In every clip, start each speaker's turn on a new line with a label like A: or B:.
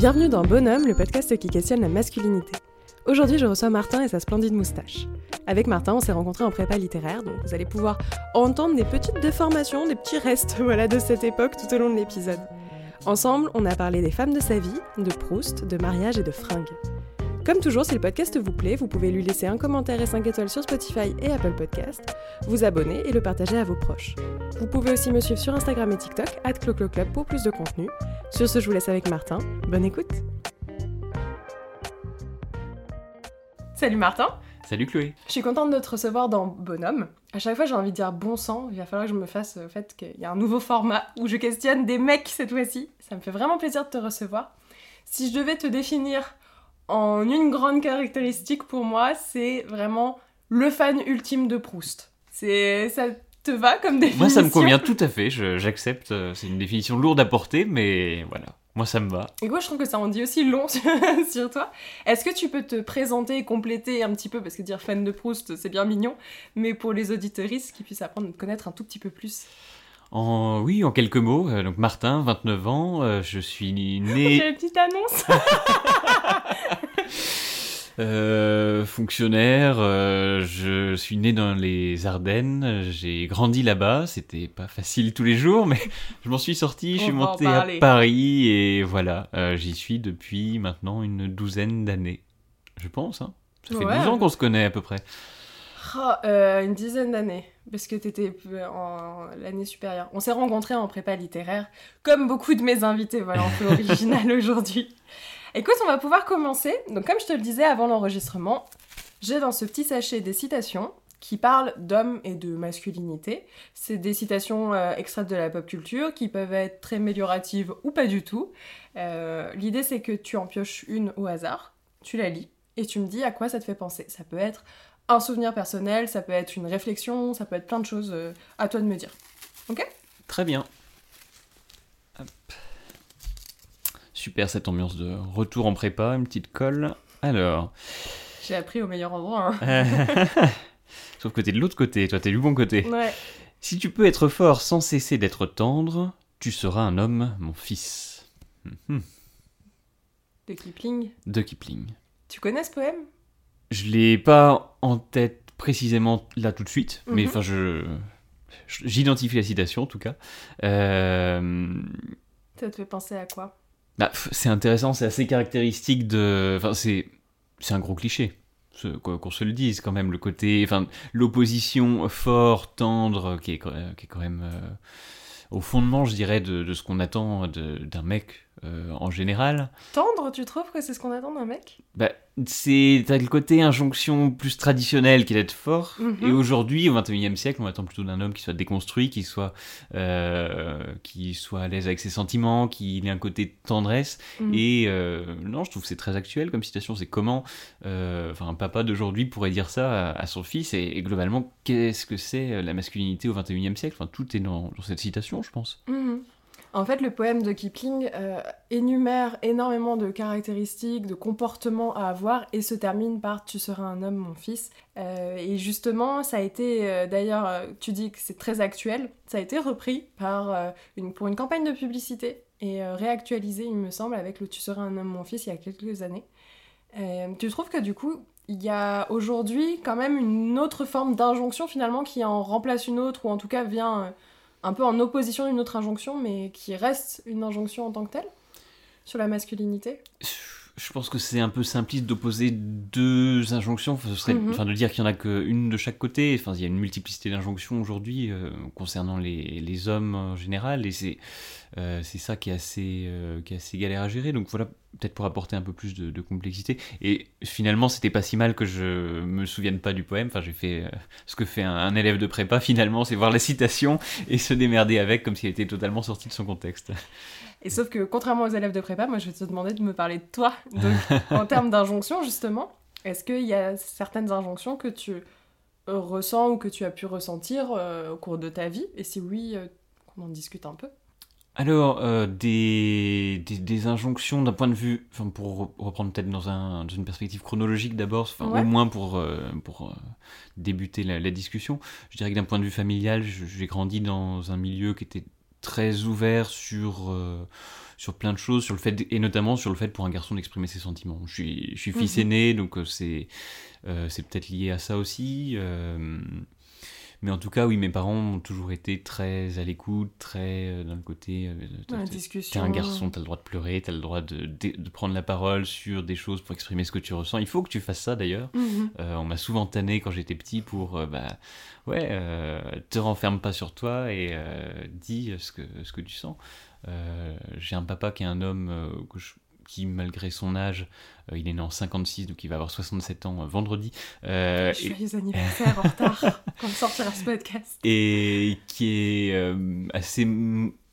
A: Bienvenue dans Bonhomme, le podcast qui questionne la masculinité. Aujourd'hui, je reçois Martin et sa splendide moustache. Avec Martin, on s'est rencontrés en prépa littéraire, donc vous allez pouvoir entendre des petites déformations, des petits restes voilà, de cette époque tout au long de l'épisode. Ensemble, on a parlé des femmes de sa vie, de Proust, de mariage et de fringues. Comme toujours, si le podcast vous plaît, vous pouvez lui laisser un commentaire et 5 étoiles sur Spotify et Apple Podcast, vous abonner et le partager à vos proches. Vous pouvez aussi me suivre sur Instagram et TikTok, @clocloclub pour plus de contenu. Sur ce, je vous laisse avec Martin. Bonne écoute Salut Martin
B: Salut Chloé
A: Je suis contente de te recevoir dans Bonhomme. À chaque fois, j'ai envie de dire bon sang. Il va falloir que je me fasse au fait qu'il y a un nouveau format où je questionne des mecs cette fois-ci. Ça me fait vraiment plaisir de te recevoir. Si je devais te définir en une grande caractéristique pour moi, c'est vraiment le fan ultime de Proust. C'est ça te va comme définition
B: Moi ça me convient tout à fait, j'accepte, euh, c'est une définition lourde à porter, mais voilà, moi ça me va.
A: Et moi, je trouve que ça en dit aussi long sur, sur toi. Est-ce que tu peux te présenter et compléter un petit peu, parce que dire fan de Proust, c'est bien mignon, mais pour les auditeuristes qui puissent apprendre à te connaître un tout petit peu plus?
B: En, oui, en quelques mots, euh, donc Martin, 29 ans, euh, je suis
A: J'ai
B: né
A: une petite annonce
B: euh, fonctionnaire, euh, je suis né dans les Ardennes, j'ai grandi là-bas, c'était pas facile tous les jours, mais je m'en suis sorti, je suis monté à. Paris, et voilà, j'y suis depuis maintenant une douzaine d'années, je pense, hein. Ça fait
A: Ouais.
B: 12 ans qu'on se connaît à peu près.
A: Oh, euh, Une dizaine d'années, parce que t'étais en l'année supérieure. On s'est rencontrés en prépa littéraire, comme beaucoup de mes invités, voilà, on fait original aujourd'hui. Écoute, on va pouvoir commencer. Donc comme je te le disais avant l'enregistrement, j'ai dans ce petit sachet des citations qui parlent d'hommes et de masculinité. C'est des citations euh, extraites de la pop culture qui peuvent être très amélioratives ou pas du tout. Euh, L'idée c'est que tu en pioches une au hasard, tu la lis et tu me dis à quoi ça te fait penser. Ça peut être un souvenir personnel, ça peut être une réflexion, ça peut être plein de choses. euh, à toi de me dire.
B: Très bien. Hop. Super cette ambiance de retour en prépa, une petite colle. Alors,
A: J'ai appris au meilleur endroit. hein.
B: sauf que t'es de l'autre côté, toi t'es du bon côté.
A: Ouais.
B: Si tu peux être fort sans cesser d'être tendre, tu seras un homme, mon fils. Mhm.
A: De Kipling.
B: De Kipling.
A: Tu connais ce poème?
B: Je l'ai pas en tête précisément là tout de suite, mais
A: Mhm.
B: enfin je j'identifie la citation en tout cas. Euh,
A: Ça te fait penser à quoi?
B: Bah, c'est intéressant, c'est assez caractéristique de. Enfin, c'est c'est un gros cliché. Qu'on se le dise quand même, le côté, enfin, l'opposition fort, tendre, qui est, quand- qui est quand même euh, au fondement, je dirais, de, de ce qu'on attend d'un mec euh, en général.
A: Tendre, tu trouves que c'est ce qu'on attend d'un mec?
B: Bah, c'est t'as le côté injonction plus traditionnelle qui est d'être fort.
A: Mhm.
B: Et aujourd'hui, au XXIe siècle, on attend plutôt d'un homme qui soit déconstruit, qui soit, euh, qui soit à l'aise avec ses sentiments, qui ait un côté de tendresse.
A: Mhm.
B: Et euh, non, je trouve que c'est très actuel comme citation. C'est comment euh, enfin, un papa d'aujourd'hui pourrait dire ça à, à son fils? Et, et globalement, qu'est-ce que c'est la masculinité au XXIe siècle? Enfin, Tout est dans, dans cette citation, je pense.
A: Mhm. En fait, le poème de Kipling euh, énumère énormément de caractéristiques, de comportements à avoir et se termine par Tu seras un homme, mon fils. Euh, et justement, ça a été, euh, d'ailleurs, tu dis que c'est très actuel, ça a été repris par, pour une campagne de publicité et réactualisé, il me semble, avec le Tu seras un homme, mon fils, il y a quelques années. Tu trouves que du coup, il y a aujourd'hui quand même une autre forme d'injonction finalement qui en remplace une autre, ou en tout cas vient un peu en opposition d'une autre injonction, mais qui reste une injonction en tant que telle sur la masculinité?
B: Je pense que c'est un peu simpliste d'opposer deux injonctions. Enfin, ce serait,
A: Mhm.
B: enfin, de dire qu'il y en a qu'une de chaque côté. Enfin, il y a une multiplicité d'injonctions aujourd'hui euh, concernant les, les hommes en général, et c'est euh, c'est ça qui est assez euh, qui est assez galère à gérer. Donc voilà, peut-être pour apporter un peu plus de, de complexité. Et finalement, c'était pas si mal que je me souvienne pas du poème. Enfin, j'ai fait ce que fait un, un élève de prépa. Finalement, c'est voir la citation et se démerder avec, comme s'il était totalement sorti de son contexte.
A: Et sauf que, contrairement aux élèves de prépa, moi je vais te demander de me parler de toi. Donc, en termes d'injonction, justement, est-ce qu'il y a certaines injonctions que tu ressens ou que tu as pu ressentir euh, au cours de ta vie? Et si oui, euh, qu'on en discute un peu.
B: Alors, euh, des, des, des injonctions d'un point de vue, enfin, pour re- reprendre peut-être dans, un, dans une perspective chronologique d'abord, enfin,
A: Ouais.
B: au moins pour, euh, pour débuter la, la discussion, je dirais que d'un point de vue familial, j'ai grandi dans un milieu qui était très ouvert sur, euh, sur plein de choses, sur le fait, et notamment sur le fait pour un garçon d'exprimer ses sentiments. Je suis, je suis fils
A: Mhm.
B: aîné, donc euh, c'est euh, c'est peut-être lié à ça aussi. euh, mais en tout cas, oui, mes parents ont toujours été très à l'écoute, très euh, dans le côté. euh, T'es un garçon, t'as le droit de pleurer, t'as le droit de, de, de prendre la parole sur des choses pour exprimer ce que tu ressens. Il faut que tu fasses ça d'ailleurs.
A: Mhm.
B: Euh, on m'a souvent tanné quand j'étais petit pour, euh, bah, ouais, euh, te renferme pas sur toi et dis ce que, ce que tu sens. J'ai un papa qui est un homme que je- qui, malgré son âge, euh, il est né en 56, donc il va avoir 67 ans euh, vendredi, euh, et,
A: Joyeux anniversaire en retard quand sortira ce podcast.
B: et qui est euh, assez,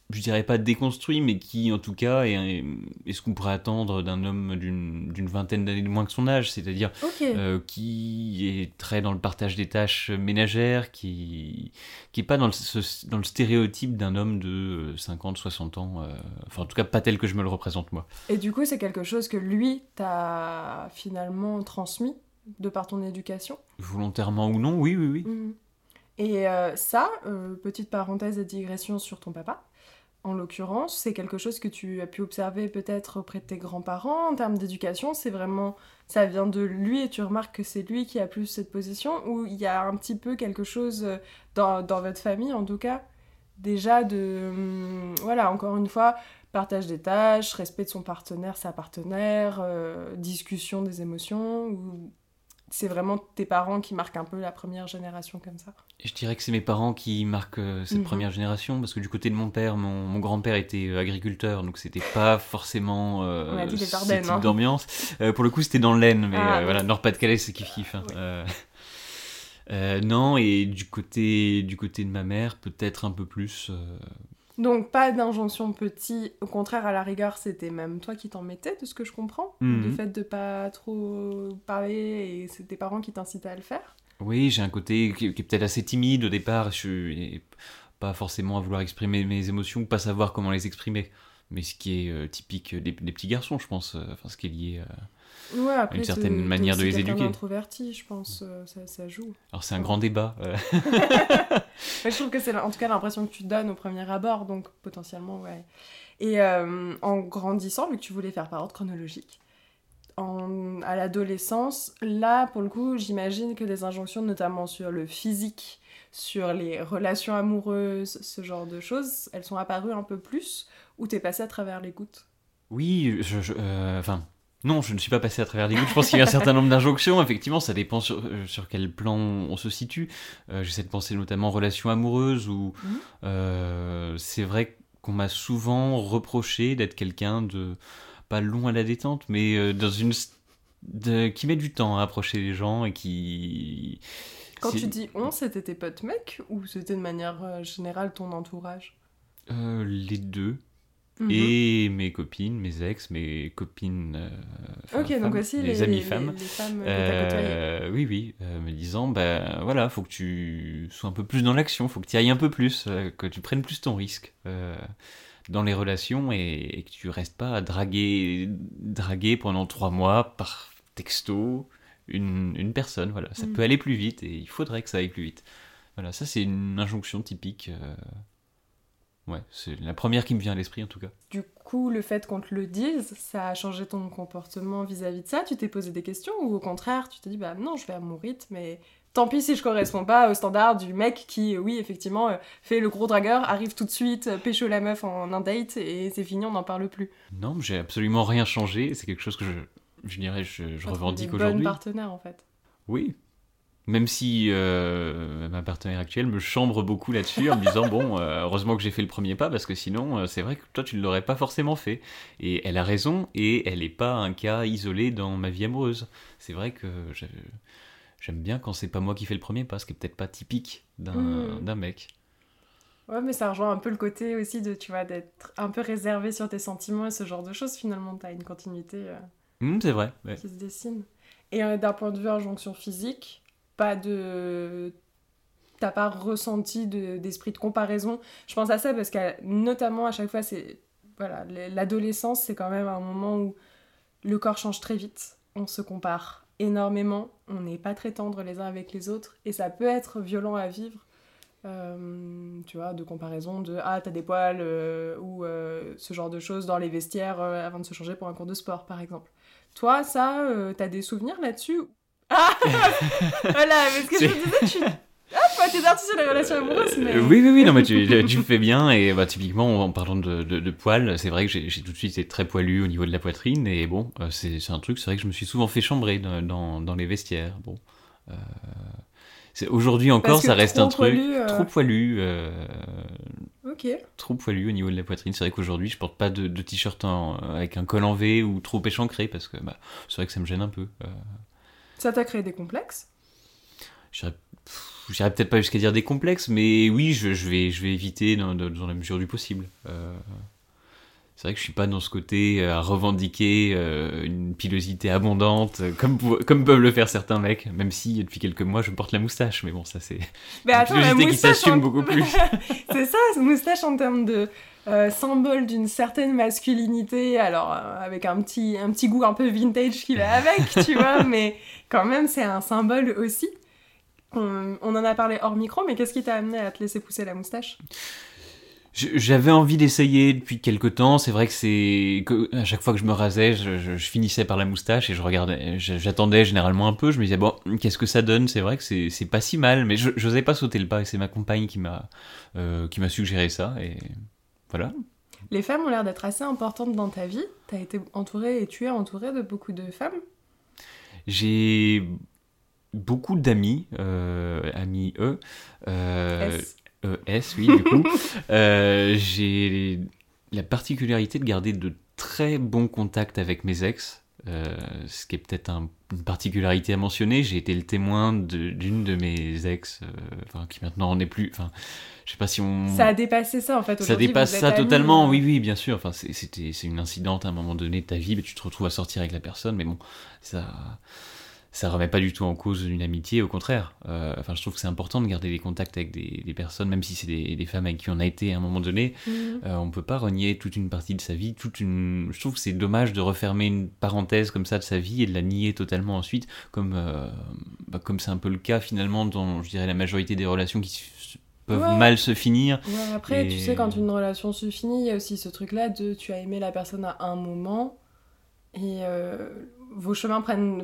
B: je dirais pas déconstruit, mais qui en tout cas est, est ce qu'on pourrait attendre d'un homme d'une vingtaine d'années de moins que son âge, c'est-à-dire euh, qui est très dans le partage des tâches ménagères, qui qui est pas dans le, ce- dans le stéréotype d'un homme de 50, 60 ans, euh, enfin en tout cas pas tel que je me le représente moi.
A: Et du coup, c'est quelque chose que lui t'a finalement transmis de par ton éducation?
B: Volontairement ou non, oui, oui, oui.
A: Mhm. Et euh, ça, euh, petite parenthèse et digression sur ton papa, en l'occurrence, c'est quelque chose que tu as pu observer peut-être auprès de tes grands-parents en termes d'éducation. C'est vraiment, ça vient de lui et tu remarques que c'est lui qui a plus cette position ou il y a un petit peu quelque chose euh, dans, votre famille en tout cas, déjà de, hum, voilà, encore une fois, partage des tâches, respect de son partenaire, sa partenaire, euh, discussion des émotions ou c'est vraiment tes parents qui marquent un peu la première génération comme ça.
B: Je dirais que c'est mes parents qui marquent euh, cette
A: Mhm.
B: première génération, parce que du côté de mon père, mon, mon grand-père était euh, agriculteur, donc c'était pas forcément euh,
A: On a dit les
B: ce type
A: hein.
B: d'ambiance. Euh, pour le coup, c'était dans l'Aisne, mais
A: Ah, oui.
B: voilà, Nord-Pas-de-Calais, c'est kiff-kiff. hein.
A: Oui.
B: Non, et du côté, du côté de ma mère, peut-être un peu plus.
A: Donc pas d'injonction petit, au contraire à la rigueur c'était même toi qui t'en mettais de ce que je comprends,
B: Mhm.
A: le fait de pas trop parler et c'est tes parents qui t'incitaient à le faire.
B: Oui, j'ai un côté qui, qui est peut-être assez timide au départ, je suis pas forcément à vouloir exprimer mes émotions, pas savoir comment les exprimer. Mais ce qui est euh, typique des, des petits garçons, je pense, euh, enfin ce qui est lié. euh,
A: Ouais, après
B: Une certaine manière de les éduquer.
A: introverti, je pense, euh, ça, ça joue.
B: Alors c'est un grand débat. euh,
A: je trouve que c'est en tout cas l'impression que tu donnes au premier abord, donc potentiellement, ouais. Et euh, en grandissant, vu que tu voulais faire par ordre chronologique, en, à l'adolescence, là, pour le coup, j'imagine que des injonctions, notamment sur le physique, sur les relations amoureuses, ce genre de choses, elles sont apparues un peu plus, ou t'es passé à travers les gouttes
B: Oui, je, je- enfin, non, je ne suis pas passé à travers les gouttes. Je pense qu'il y a un certain nombre d'injonctions. Effectivement, ça dépend sur, euh, sur quel plan on se situe. Euh, J'essaie de penser notamment relations amoureuses où
A: Mhm.
B: euh, c'est vrai qu'on m'a souvent reproché d'être quelqu'un de pas long à la détente, mais dans une de- qui met du temps à approcher les gens et qui
A: Quand tu dis on, c'était tes potes mecs, ou c'était de manière générale ton entourage?
B: Euh, les deux
A: Mhm.
B: et mes copines, mes ex, mes copines. euh,
A: Ok, donc
B: femmes,
A: aussi
B: les,
A: les,
B: amis femmes.
A: les.
B: Euh, oui, oui, euh, me disant, bah voilà, faut que tu sois un peu plus dans l'action, faut que tu ailles un peu plus, euh, que tu prennes plus ton risque dans les relations et, et que tu restes pas à draguer, draguer pendant trois mois par texto une, une personne. Voilà, ça
A: Mm.
B: peut aller plus vite et il faudrait que ça aille plus vite. Voilà, ça c'est une injonction typique. Ouais, c'est la première qui me vient à l'esprit en tout cas.
A: Du coup, le fait qu'on te le dise, ça a changé ton comportement vis-à-vis de ça? Tu t'es posé des questions ou au contraire, tu t'es dit, bah non, je vais à mon rythme et tant pis si je corresponds pas au standard du mec qui, euh, oui, effectivement, euh, fait le gros dragueur, arrive tout de suite, euh, pécho la meuf en un date et c'est fini, on n'en parle plus.
B: Non, j'ai absolument rien changé. C'est quelque chose que je, je dirais, je, revendique aujourd'hui.
A: partenaires en fait.
B: Oui. Même si euh, ma partenaire actuelle me chambre beaucoup là-dessus en me disant bon, euh, heureusement que j'ai fait le premier pas parce que sinon, euh, c'est vrai que toi tu ne l'aurais pas forcément fait. Et elle a raison et elle n'est pas un cas isolé dans ma vie amoureuse. C'est vrai que j'aime bien quand c'est pas moi qui fais le premier pas, ce qui est peut-être pas typique d'un
A: Mm.
B: d'un mec.
A: Ouais, mais ça rejoint un peu le côté aussi de, tu vois, d'être un peu réservé sur tes sentiments et ce genre de choses. Finalement, t'as une continuité.
B: Hum, c'est vrai. ouais.
A: qui se dessine. Et d'un point de vue injonction physique, pas de. T'as pas ressenti de- d'esprit de, comparaison. Je pense à ça parce que, notamment, à chaque fois, c'est. Voilà, l'adolescence, c'est quand même un moment où le corps change très vite. On se compare énormément. On n'est pas très tendre les uns avec les autres. Et ça peut être violent à vivre euh, tu vois, de comparaison de ah, t'as des poils euh, ou euh, ce genre de choses dans les vestiaires avant de se changer pour un cours de sport, par exemple. Toi, ça, t'as des souvenirs là-dessus Ah Voilà, mais ce que je me disais, tu. Ah, t'es parti sur les relations amoureuses, mais...
B: oui, oui, oui, non, mais tu, tu fais bien, et bah, typiquement, en parlant de, de, poils, c'est vrai que j'ai tout de suite été très poilu au niveau de la poitrine, et bon, c'est un truc, c'est vrai que je me suis souvent fait chambrer dans, dans, les vestiaires, bon... Aujourd'hui encore, ça reste un truc euh. trop poilu. Euh,
A: ok.
B: Trop poilu au niveau de la poitrine. C'est vrai qu'aujourd'hui, je porte pas de, t-shirt avec un col en V ou trop échancré parce que bah, c'est vrai que ça me gêne un peu. Euh.
A: Ça t'a créé des complexes
B: J'irais peut-être pas jusqu'à dire des complexes, mais oui, je, vais, je vais éviter dans, dans la mesure du possible. C'est vrai que je suis pas dans ce côté euh, à revendiquer euh, une pilosité abondante, euh, comme, comme peuvent le faire certains mecs, même si depuis quelques mois je porte la moustache, mais bon, ça c'est
A: une pilosité qui s'assume beaucoup plus. c'est ça, moustache en termes de symbole d'une certaine masculinité, alors avec un petit, un petit goût un peu vintage qui va avec, tu vois, mais quand même c'est un symbole aussi. On, on en a parlé hors micro, mais qu'est-ce qui t'a amené à te laisser pousser la moustache?
B: J'avais envie d'essayer depuis quelques temps. C'est vrai que c'est à chaque fois que je me rasais, je, finissais par la moustache et je regardais, j'attendais généralement un peu. Je me disais bon, qu'est-ce que ça donne? C'est vrai que c'est pas si mal, mais je n'osais pas sauter le pas. Et c'est ma compagne qui m'a euh, qui m'a suggéré ça et voilà.
A: Les femmes ont l'air d'être assez importantes dans ta vie. Tu as été entourée et tu es entourée de beaucoup de femmes.
B: J'ai beaucoup d'amis, euh, amis eux. Euh, S, oui, du coup, euh, j'ai la particularité de garder de très bons contacts avec mes ex. Euh, ce qui est peut-être une particularité à mentionner, j'ai été le témoin d'une de, mes ex, euh, qui maintenant en est plus. Enfin, je sais pas si on.
A: Ça a dépassé ça en fait.
B: Ça dépasse ça totalement, oui, oui, bien sûr. Enfin, c'était c'est une incidente à un moment donné de ta vie, mais tu te retrouves à sortir avec la personne, mais bon, ça ça remet pas du tout en cause une amitié, au contraire. Euh, enfin, je trouve que c'est important de garder des contacts avec des, personnes, même si c'est des, femmes avec qui on a été à un moment donné. On mhm. Euh, on peut pas renier toute une partie de sa vie, toute une. Je trouve que c'est dommage de refermer une parenthèse comme ça de sa vie et de la nier totalement ensuite, comme euh, bah, comme c'est un peu le cas finalement dans, je dirais, la majorité des relations qui peuvent mal se finir.
A: après, tu sais, quand une relation se finit, il y a aussi ce truc-là de tu as aimé la personne à un moment et vos chemins prennent,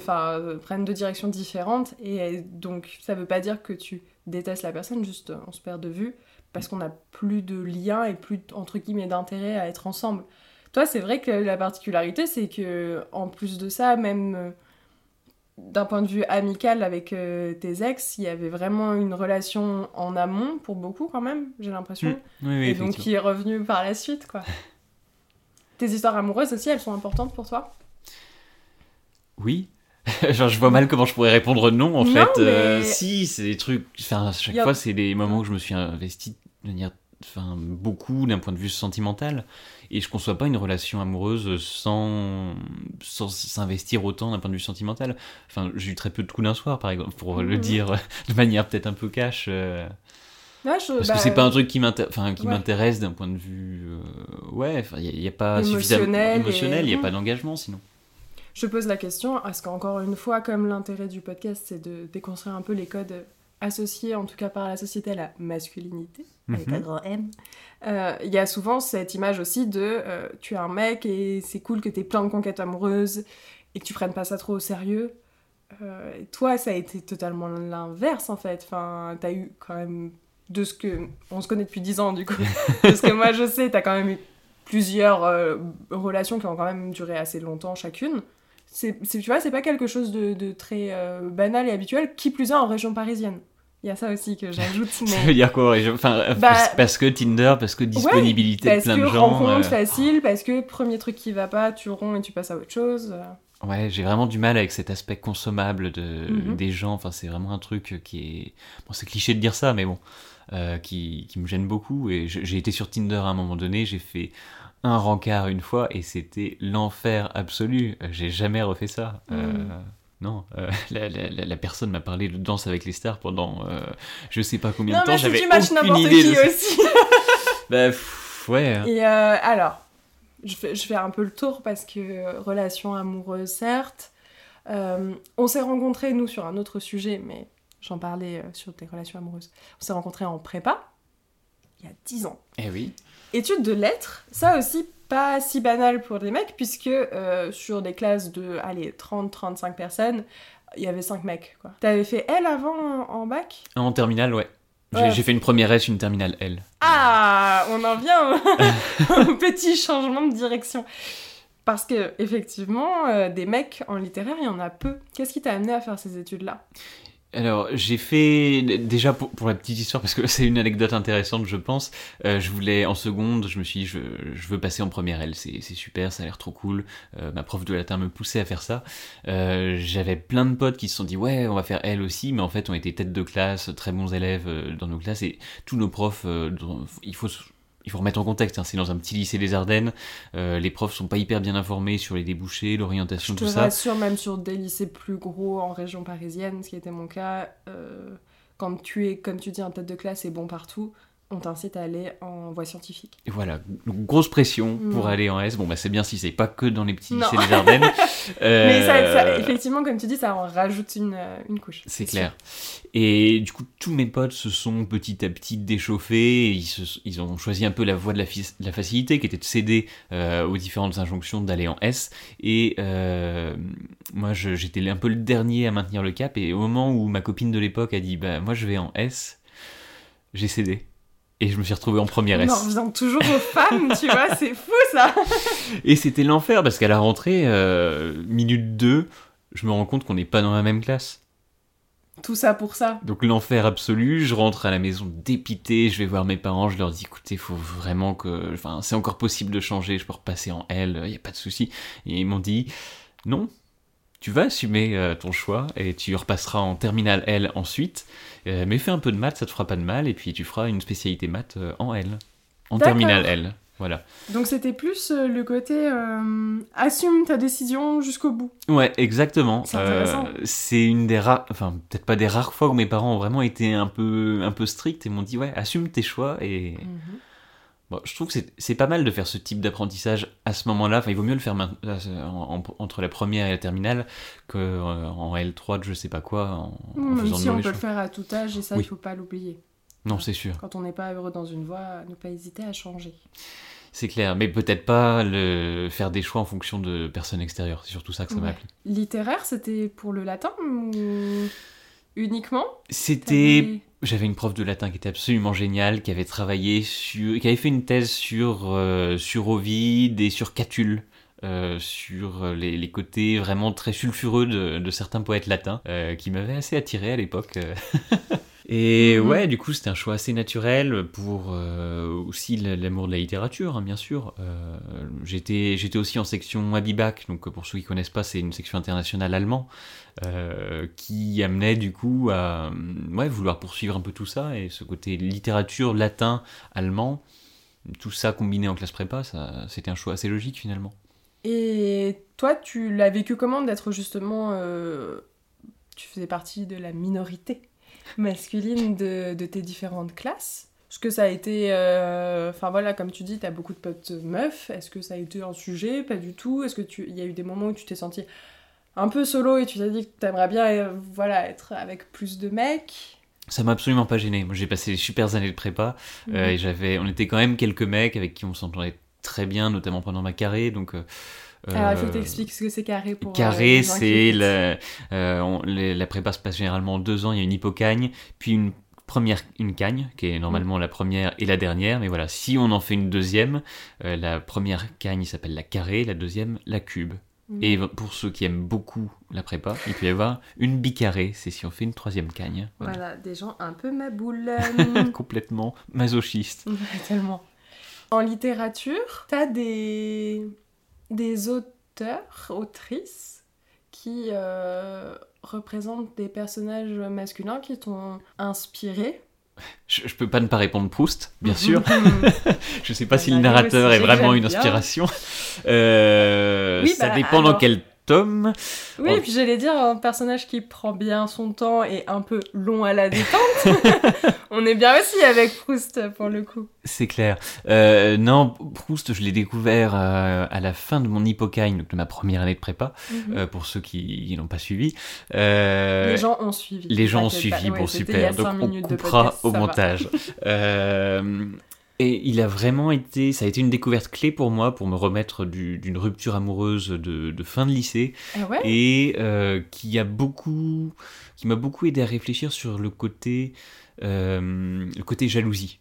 A: prennent deux directions différentes et donc ça veut pas dire que tu détestes la personne, juste on se perd de vue parce qu'on n'a plus de lien et plus entre guillemets d'intérêt à être ensemble. Toi, c'est vrai que la particularité, c'est que en plus de ça, même euh, d'un point de vue amical avec euh, tes ex, il y avait vraiment une relation en amont pour beaucoup quand même, j'ai l'impression.
B: Mmh. et
A: donc qui est revenu par la suite, quoi. Tes histoires amoureuses aussi, elles sont importantes pour toi?
B: Oui. Genre, je vois mal comment je pourrais répondre non, en fait. Euh, si, c'est des trucs. Enfin, à chaque fois, c'est des moments où je me suis investi de manière. Enfin, beaucoup d'un point de vue sentimental. Et je conçois pas une relation amoureuse sans s'investir autant d'un point de vue sentimental. Enfin, j'ai eu très peu de coups d'un soir, par exemple, pour le mhm. dire de manière peut-être un peu cash. Euh. Parce que bah, c'est pas un truc qui m'intéresse d'un point de vue. Euh, ouais, il n'y a, pas suffisamment émotionnel, il n'y a pas d'engagement sinon.
A: Je pose la question, parce qu'encore une fois, comme l'intérêt du podcast, c'est de déconstruire un peu les codes associés, en tout cas par la société, à la masculinité, avec un mhm. grand M, euh, il y a souvent cette image aussi de euh, tu es un mec et c'est cool que tu aies plein de conquêtes amoureuses et que tu prennes pas ça trop au sérieux. Euh, toi, ça a été totalement l'inverse en fait. Enfin, t'as eu quand même de ce que. On se connaît depuis 10 ans du coup. de ce que moi je sais, t'as quand même eu plusieurs relations qui ont quand même duré assez longtemps chacune c'est, tu vois, c'est pas quelque chose de, très euh, banal et habituel, qui plus est en région parisienne. Il y a ça aussi que j'ajoute. Mais...
B: ça veut dire quoi région enfin, bah, Parce que Tinder, parce que disponibilité de plein de gens. Parce que
A: rencontre euh. facile, parce que premier truc qui va pas, tu romps et tu passes à autre chose.
B: Ouais, j'ai vraiment du mal avec cet aspect consommable de, mhm. des gens. Enfin, c'est vraiment un truc qui est. Bon, c'est cliché de dire ça, mais bon, euh, qui, qui, me gêne beaucoup. Et j'ai été sur Tinder à un moment donné, j'ai fait un rencard une fois et c'était l'enfer absolu. J'ai jamais refait ça. Euh, hmm. non, euh, la, personne m'a parlé de danse avec les stars pendant euh, je sais pas combien de temps. J'avais aucune idée de aussi. bah, ouais. Hein.
A: Et alors, je fais, je fais un peu le tour parce que relation amoureuse, certes. on s'est rencontrés, nous, sur un autre sujet, mais J'en parlais sur tes relations amoureuses. On s'est rencontrés en prépa, il y a 10 ans.
B: Eh oui.
A: Études de lettres, ça aussi pas si banal pour les mecs, puisque euh, sur des classes de, allez, 30-35 personnes, il y avait 5 mecs, quoi. T'avais fait L avant en, bac?
B: En terminale, ouais. J'ai
A: Ouais.
B: fait une première S, une terminale L.
A: Ah, on en vient au au petit changement de direction. Parce que, effectivement, euh, des mecs en littéraire, il y en a peu. Qu'est-ce qui t'a amené à faire ces études-là?
B: Alors, j'ai fait, déjà pour, la petite histoire, parce que c'est une anecdote intéressante, je pense, euh, je voulais, en seconde, je me suis dit, je, veux passer en première L, c'est super, ça a l'air trop cool, Euh, ma prof de latin me poussait à faire ça. Euh, J'avais plein de potes qui se sont dit, ouais, on va faire L aussi, mais en fait, on était tête de classe, très bons élèves euh, dans nos classes, et tous nos profs, il faut... Il faut remettre en contexte, hein, c'est dans un petit lycée des Ardennes, euh, les profs sont pas hyper bien informés sur les débouchés, l'orientation,
A: Je te
B: tout ça.
A: rassure, même sur des lycées plus gros en région parisienne, ce qui était mon cas, euh, quand tu es, comme tu dis, un tête de classe et bon partout, on t'incite à aller en voie scientifique.
B: Et voilà, grosse pression pour aller en S. Bon, bah c'est bien si c'est pas que dans les petits lycées des Ardennes. Euh,
A: Mais ça, ça- effectivement, comme tu dis, ça en rajoute une, euh, une couche.
B: C'est clair. Et du coup, tous mes potes se sont petit à petit déchauffés. Ils, se- ils ont choisi un peu la voie de la, facilité, qui était de céder euh, aux différentes injonctions d'aller en S. Et euh, moi, j'étais un peu le dernier à maintenir le cap. Et au moment où ma copine de l'époque a dit, bah moi je vais en S, j'ai cédé. Et je me suis retrouvé en première. S.
A: Non, en faisant toujours aux femmes, tu vois, c'est fou ça
B: Et c'était l'enfer parce qu'à la rentrée, euh, minute 2, je me rends compte qu'on n'est pas dans la même classe.
A: Tout ça pour ça.
B: Donc l'enfer absolu, je rentre à la maison dépité, je vais voir mes parents, je leur dis écoutez, faut vraiment que... Enfin, c'est encore possible de changer, je peux repasser en L, il n'y a pas de souci. Et ils m'ont dit non, tu vas assumer euh, ton choix et tu repasseras en terminale L ensuite, euh, mais fais un peu de maths, ça te fera pas de mal, et puis tu feras une spécialité maths euh, en L. En terminale L, voilà.
A: Donc c'était plus le côté euh, assume ta décision jusqu'au bout.
B: Ouais, exactement.
A: C'est.
B: Euh, une des rares, enfin peut-être pas des rares fois où mes parents ont vraiment été un peu, un peu stricts et m'ont dit ouais, assume tes choix. Et bon, je trouve que c'est- pas mal de faire ce type d'apprentissage à ce moment-là. Enfin, il vaut mieux le faire euh, en- en- entre la première et la terminale que euh, en L3 de je sais pas quoi en, faisant
A: si on peut le
B: choix.
A: faire à tout âge et ça,
B: Oui.
A: il faut pas l'oublier.
B: Non, c'est sûr,
A: Quand on n'est pas heureux dans une voie, ne pas hésiter à changer.
B: c'est clair, mais peut-être pas le faire des choix en fonction de personnes extérieures. C'est surtout ça que ça m'a appris.
A: Littéraire, c'était pour le latin ou uniquement?
B: C'était J'avais une prof de latin qui était absolument géniale, qui avait travaillé sur, qui avait fait une thèse sur euh, sur Ovide et sur Catulle, euh, sur euh, les, les côtés vraiment très sulfureux de, de certains poètes latins, euh, qui m'avaient assez attiré à l'époque. Et
A: Mhm.
B: ouais, du coup, c'était un choix assez naturel pour euh, aussi l'amour de la littérature, hein, bien sûr. Euh, j'étais, aussi en section Abibac, donc pour ceux qui connaissent pas, c'est une section internationale allemand, euh, qui amenait du coup à euh, ouais, vouloir poursuivre un peu tout ça, et ce côté littérature, latin, allemand, tout ça combiné en classe prépa, ça, c'était un choix assez logique finalement.
A: Et toi, tu l'as vécu comment d'être justement. euh, Tu faisais partie de la minorité masculine de, tes différentes classes? Est-ce que ça a été. Enfin voilà, comme tu dis, t'as beaucoup de potes meufs. Est-ce que ça a été un sujet? Pas du tout. Est-ce qu'il y a eu des moments où tu t'es senti un peu solo et tu t'es dit que t'aimerais bien euh, voilà, être avec plus de mecs
B: Ça m'a absolument pas gêné. Moi, j'ai passé des super années de prépa. Euh, et j'avais, on était quand même quelques mecs avec qui on s'entendait très bien, notamment pendant ma carré. Donc, euh,
A: Alors, il faut
B: euh,
A: que t'expliques ce que c'est carré pour.
B: Carré, c'est la, on- les- la prépa se passe généralement en deux ans. Il y a une hypocagne, puis une première une cagne, qui est normalement la première et la dernière. Mais voilà, si on en fait une deuxième, euh, la première cagne s'appelle la carré, la deuxième la cube.
A: Mm.
B: Et pour ceux qui aiment beaucoup la prépa, il peut y avoir une bicarré, c'est si on fait une troisième cagne. Voilà.
A: Voilà, des gens un peu maboules.
B: Complètement masochiste.
A: Ouais, tellement. En littérature, t'as des, des auteurs, autrices, qui euh, représentent des personnages masculins qui t'ont inspiré.
B: Je, je peux pas ne pas répondre Proust, bien sûr. je sais pas
A: Ah
B: si
A: bah,
B: le
A: lui
B: narrateur est vraiment une inspiration. Euh,
A: Oui,
B: ça
A: bah,
B: dépend dans quel tome.
A: Oui,
B: Oh.
A: et puis j'allais dire, un personnage qui prend bien son temps et un peu long à la détente. On est bien aussi avec Proust pour le coup.
B: C'est clair. Euh, non, Proust, je l'ai découvert euh, à la fin de mon hippocane, donc de ma première année de prépa, euh, pour ceux qui n'ont pas suivi. Euh,
A: Les gens ont suivi.
B: Les gens ont
A: pas.
B: suivi,
A: Ouais,
B: bon super. Donc on coupera
A: podcast,
B: au montage. Et il a vraiment été, ça a été une découverte clé pour moi pour me remettre du- d'une rupture amoureuse de, de fin de lycée.
A: Ah ouais?
B: Et euh, qui a beaucoup, qui m'a beaucoup aidé à réfléchir sur le côté, euh, le côté jalousie.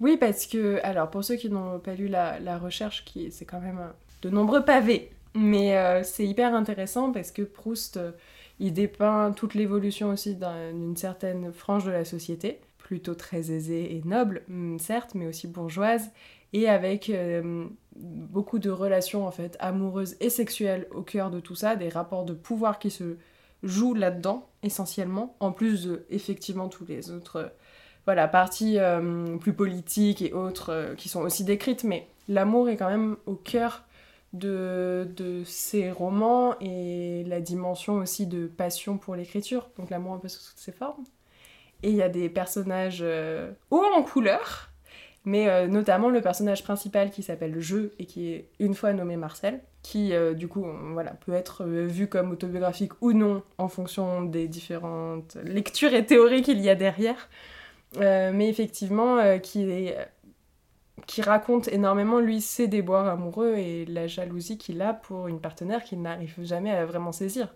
A: Oui, parce que, alors pour ceux qui n'ont pas lu la, la recherche, qui c'est quand même euh, de nombreux pavés, mais euh, c'est hyper intéressant parce que Proust, il dépeint toute l'évolution aussi d'un- d'une certaine frange de la société, plutôt très aisée et noble, hum, certes, mais aussi bourgeoise, et avec euh, beaucoup de relations en fait amoureuses et sexuelles au cœur de tout ça, des rapports de pouvoir qui se jouent là-dedans essentiellement, en plus de effectivement tous les autres euh, voilà, parties euh, plus politiques et autres qui sont aussi décrites, mais l'amour est quand même au cœur de, de ces romans et la dimension aussi de passion pour l'écriture, donc l'amour un peu sous toutes ses formes. Et il y a des personnages euh, hauts en couleur, mais euh, notamment le personnage principal qui s'appelle Je et qui est une fois nommé Marcel, qui euh, du coup voilà, peut être euh, vu comme autobiographique ou non en fonction des différentes lectures et théories qu'il y a derrière. Mais effectivement, qui, qui raconte énormément, lui, ses déboires amoureux et la jalousie qu'il a pour une partenaire qu'il n'arrive jamais à vraiment saisir.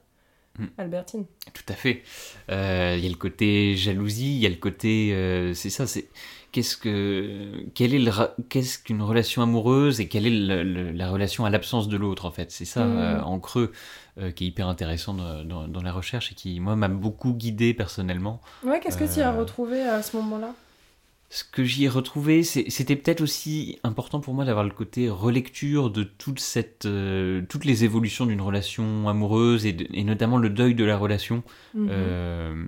B: Mm.
A: Albertine.
B: Tout à fait. Euh, Il y a le côté jalousie, il y a le côté, euh, c'est ça, c'est qu'est-ce que, quelle est le ra- qu'est-ce qu'une relation amoureuse et quelle est le- le- la relation à l'absence de l'autre en fait? C'est ça
A: Mhm.
B: euh, en creux euh, qui est hyper intéressant dans, dans- dans la recherche et qui moi m'a beaucoup guidé personnellement.
A: Ouais, qu'est-ce que tu as
B: Euh,
A: retrouvé à ce moment-là?
B: Ce que j'y ai retrouvé, c'était peut-être aussi important pour moi d'avoir le côté relecture de toute cette, euh, toutes les évolutions d'une relation amoureuse et, de- et notamment le deuil de la relation.
A: Mhm.
B: euh,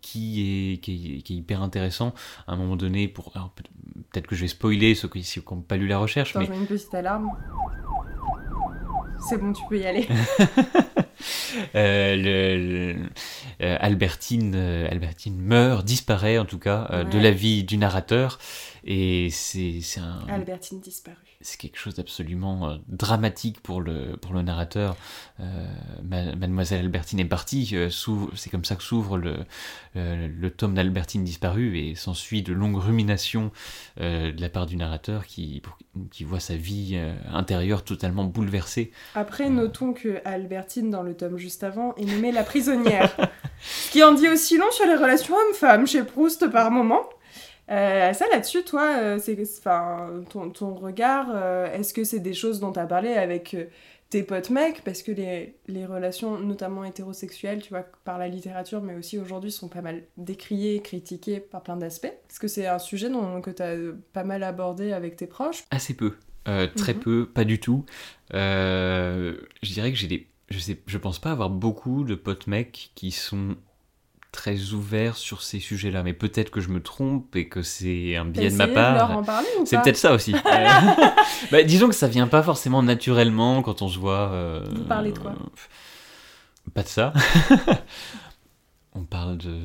B: qui, est, qui, est, qui est hyper intéressant. À un moment donné, pour, peut-être que je vais spoiler ceux qui n'ont pas lu la recherche,
A: Attends,
B: mais
A: je mets une petite alarme. C'est bon, tu peux y aller.
B: euh, le- le- euh, Albertine, euh, Albertine meurt, disparaît en tout cas, euh, de la vie du narrateur. Et c'est un,
A: Albertine disparue.
B: c'est quelque chose d'absolument euh, dramatique pour le, pour le narrateur. Euh, Ma- Mademoiselle Albertine est partie, euh, c'est comme ça que s'ouvre le, le tome d'Albertine disparue et s'ensuit de longues ruminations euh, de la part du narrateur qui, qui voit sa vie intérieure totalement bouleversée.
A: Après, notons que Albertine, dans le tome juste avant, est nommée la prisonnière. Ce qui en dit aussi long sur les relations hommes-femmes chez Proust par moment. Euh, ça là-dessus, toi, euh, c'est, enfin, ton, ton regard, euh, est-ce que c'est des choses dont tu as parlé avec euh, tes potes mecs? Parce que les, les relations, notamment hétérosexuelles, tu vois, par la littérature, mais aussi aujourd'hui, sont pas mal décriées, critiquées par plein d'aspects. Est-ce que c'est un sujet dont, que tu as pas mal abordé avec tes proches?
B: Assez peu. Très
A: Mhm.
B: peu, pas du tout. Je dirais que j'ai des. Je, sais, je pense pas avoir beaucoup de potes mecs qui sont très ouverts sur ces sujets-là, mais peut-être que je me trompe et que c'est un biais de ma part. C'est peut-être ça aussi. Euh, bah, disons que ça vient pas forcément naturellement quand on se voit. euh,
A: Vous parlez de quoi
B: Pas de ça. on parle de,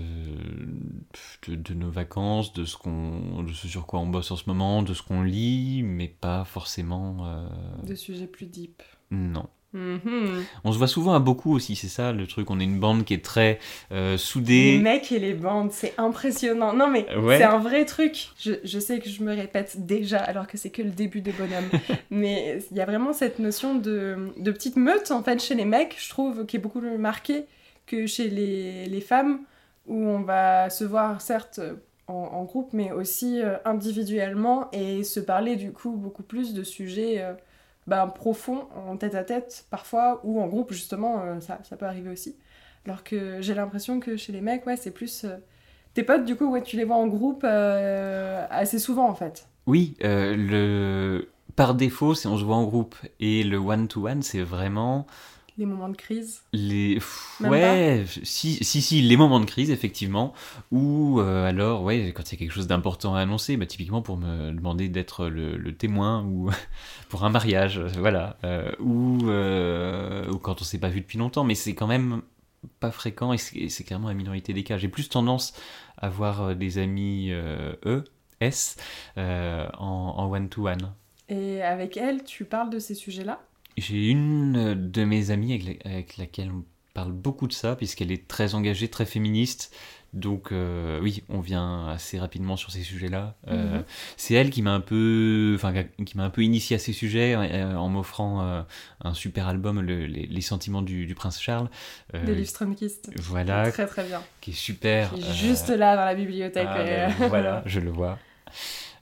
B: de, de nos vacances, de ce, qu'on, de ce sur quoi on bosse en ce moment, de ce qu'on lit, mais pas forcément. euh,
A: De sujets plus deep.
B: Non.
A: Mhm.
B: On se voit souvent à beaucoup aussi, c'est ça le truc. On est une bande qui est très euh,
A: Les
B: soudée.
A: mecs et les bandes, c'est impressionnant. Non mais
B: Ouais.
A: c'est un vrai truc. Je, je sais que je me répète déjà alors que c'est que le début de Bonhomme. mais il y a vraiment cette notion de, de petite meute en fait chez les mecs, je trouve, qui est beaucoup plus marquée que chez les, les femmes, où on va se voir certes en, en groupe, mais aussi euh, individuellement et se parler du coup beaucoup plus de sujets euh, ben, profonds en tête à tête parfois, ou en groupe justement, euh, ça, ça peut arriver aussi. Alors que j'ai l'impression que chez les mecs, ouais, c'est plus. euh, Tes potes, du coup, ouais, tu les vois en groupe euh, assez souvent en fait.
B: Oui, le... par défaut, c'est on se voit en groupe. Et le one-to-one, c'est vraiment
A: des moments de crise.
B: Les ouais si, si si les moments de crise effectivement ou euh, alors ouais quand il y a quelque chose d'important à annoncer bah, typiquement pour me demander d'être le, témoin ou pour un mariage voilà ou, ou quand on s'est pas vu depuis longtemps mais c'est quand même pas fréquent et c'est clairement la minorité des cas. J'ai plus tendance à voir des amis eux S en one-to-one.
A: Et avec elle, tu parles de ces sujets-là?
B: J'ai une de mes amies avec, laquelle on parle beaucoup de ça, puisqu'elle est très engagée, très féministe. Donc euh, oui, on vient assez rapidement sur ces sujets-là. Euh, mhm. C'est elle qui m'a un peu, enfin qui m'a un peu initié à ces sujets euh, en m'offrant un super album, les, sentiments du, prince Charles.
A: de Liv Stromkist.
B: Voilà.
A: Très très bien.
B: Qui est super.
A: juste là dans la bibliothèque. Ah,
B: ben, voilà, je le vois.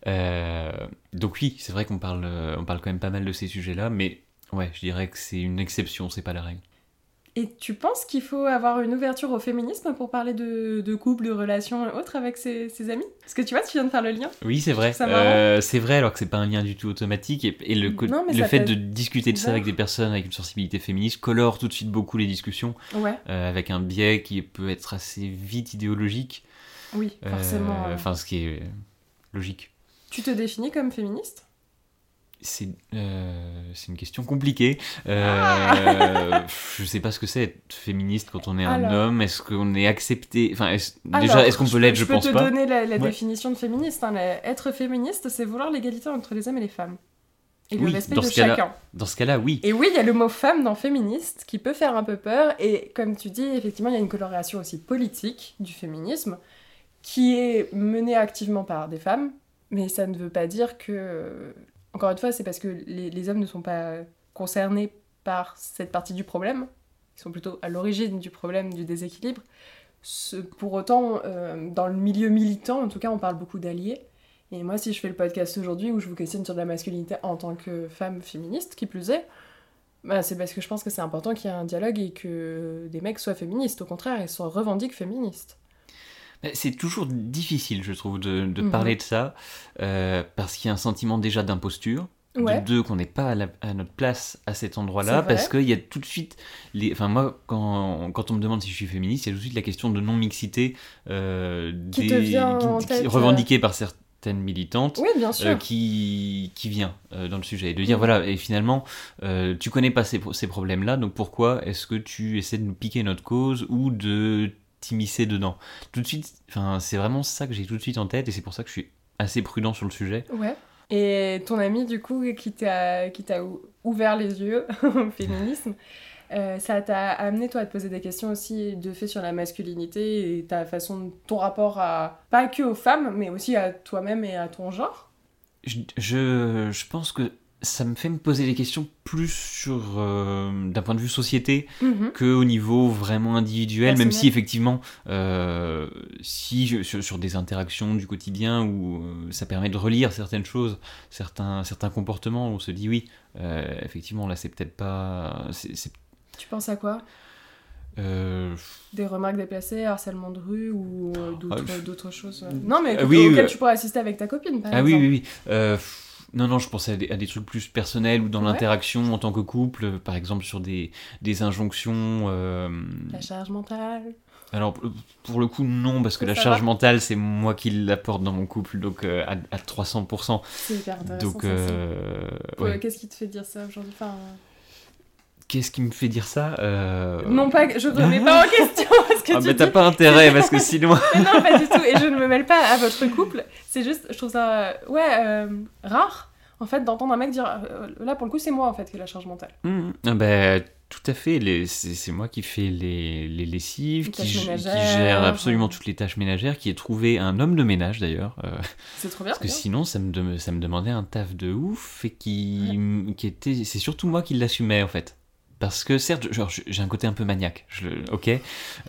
B: Euh, donc oui, c'est vrai qu'on parle, euh, on parle quand même pas mal de ces sujets-là, mais ouais, je dirais que c'est une exception, c'est pas la règle.
A: Et tu penses qu'il faut avoir une ouverture au féminisme pour parler de, de couple, de relations et autres avec ses, amis? Parce que tu vois, tu viens de faire le lien.
B: Oui, c'est vrai. Euh, c'est vrai, alors que c'est pas un lien du tout automatique. Et, le, le fait de discuter de ça avec des personnes avec une sensibilité féministe colore tout de suite beaucoup les discussions.
A: Ouais.
B: avec un biais qui peut être assez vite idéologique.
A: Oui, forcément.
B: Enfin, ce qui est logique.
A: Tu te définis comme féministe?
B: C'est euh, une question compliquée. Euh, ah je sais pas ce que c'est être féministe quand on est un homme. Est-ce qu'on est accepté Enfin, déjà, est-ce qu'on peut l'être? Je, pense
A: pas.
B: Je
A: peux te donner la, définition de féministe. Hein. Être féministe, c'est vouloir l'égalité entre les hommes et les femmes. Et le respect de chacun.
B: Dans ce cas-là, oui.
A: Et oui, il y a le mot femme dans féministe qui peut faire un peu peur. Et comme tu dis, effectivement, il y a une coloration aussi politique du féminisme qui est menée activement par des femmes mais ça ne veut pas dire que. Encore une fois, c'est parce que les, hommes ne sont pas concernés par cette partie du problème. Ils sont plutôt à l'origine du problème du déséquilibre. pour autant, euh, dans le milieu militant, en tout cas, on parle beaucoup d'alliés. Et moi, si je fais le podcast aujourd'hui où je vous questionne sur la masculinité en tant que femme féministe, qui plus est, bah, c'est parce que je pense que c'est important qu'il y ait un dialogue et que des mecs soient féministes. Au contraire, ils se revendiquent féministes.
B: C'est toujours difficile, je trouve, de, mhm. parler de ça, euh, parce qu'il y a un sentiment déjà d'imposture. De deux, qu'on n'est pas à, notre place à cet endroit-là, parce qu'il y a tout de suite. Les... Enfin, moi, quand, quand, on me demande si je suis féministe, il y a tout de suite la question de non-mixité
A: euh, des...
B: revendiquée par certaines militantes
A: oui, bien sûr. Euh,
B: qui, qui vient dans le sujet. Et de dire, mhm. voilà, et finalement, tu connais pas ces, ces problèmes-là, donc pourquoi est-ce que tu essaies de nous piquer notre cause ou de t'immiscer dedans. Tout de suite, c'est vraiment ça que j'ai tout de suite en tête et c'est pour ça que je suis assez prudent sur le sujet.
A: Ouais. Et ton ami, du coup, qui t'a, qui t'a ouvert les yeux au féminisme, euh, ça t'a amené, toi, à te poser des questions aussi de fait sur la masculinité et ta façon, ton rapport à, pas que aux femmes, mais aussi à toi-même et à ton genre?
B: Je, je, je pense que ça me fait me poser des questions plus sur euh, d'un point de vue société mhm. que au niveau vraiment individuel même si effectivement euh, si sur, des interactions du quotidien où euh, ça permet de relire certaines choses certains certains comportements on se dit oui effectivement là c'est peut-être pas
A: tu penses à quoi? Des remarques déplacées, harcèlement de rue ou d'autres, ah, choses Non, mais auxquelles tu pourrais assister avec ta copine, par
B: ah,
A: exemple.
B: oui, oui, oui. Non, non, je pensais à des, trucs plus personnels ou dans l'interaction en tant que couple, par exemple sur des, des injonctions. Euh,
A: la charge mentale
B: Alors, pour le coup, non, parce que la charge mentale, c'est moi qui l'apporte dans mon couple, donc euh, à, à, 300%.
A: C'est hyper intéressant. Donc, euh, Qu'est-ce qui te fait dire ça aujourd'hui? Enfin,
B: Qu'est-ce qui me fait dire ça
A: Non, pas, je ne remets pas en question. Parce que
B: ah, mais t'as pas intérêt, parce que sinon.
A: non, pas du tout. Et je ne me mêle pas à votre couple. C'est juste, je trouve ça, ouais, rare, en fait, d'entendre un mec dire, là, pour le coup, c'est moi, en fait, qui ai la charge mentale.
B: Mmh. ben, tout à fait. C'est moi qui fais les, les lessives, qui, gère absolument toutes les tâches ménagères, qui ai trouvé un homme de ménage, d'ailleurs.
A: c'est trop bien.
B: Parce que sinon, ça me, ça me demandait un taf de ouf, et qui, qui était... C'est surtout moi qui l'assumais, en fait. Parce que certes, j'ai un côté un peu maniaque, je, ok.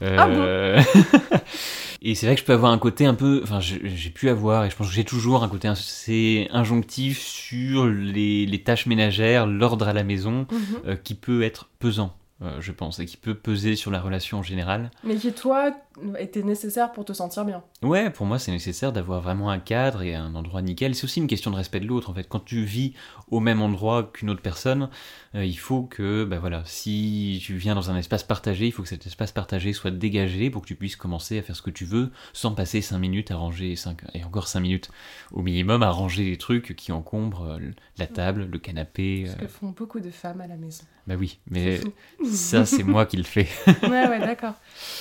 A: Euh,
B: ah et c'est vrai que je peux avoir un côté un peu, enfin j'ai pu avoir, et je pense que j'ai toujours un côté assez injonctif sur les, les tâches ménagères, l'ordre à la maison, mhm. euh, qui peut être pesant. Euh, je pense, et qui peut peser sur la relation en général.
A: Mais qui, toi, était nécessaire pour te sentir bien.
B: Ouais, pour moi, c'est nécessaire d'avoir vraiment un cadre et un endroit nickel. C'est aussi une question de respect de l'autre, en fait. Quand tu vis au même endroit qu'une autre personne, euh, il faut que, ben voilà, si tu viens dans un espace partagé, il faut que cet espace partagé soit dégagé pour que tu puisses commencer à faire ce que tu veux sans passer 5 minutes à ranger, 5, et encore 5 minutes au minimum, à ranger les trucs qui encombrent euh, la table, le canapé.
A: Ce que font beaucoup de femmes à la maison.
B: Bah oui, mais ça, c'est moi qui le fais.
A: ouais, ouais, d'accord.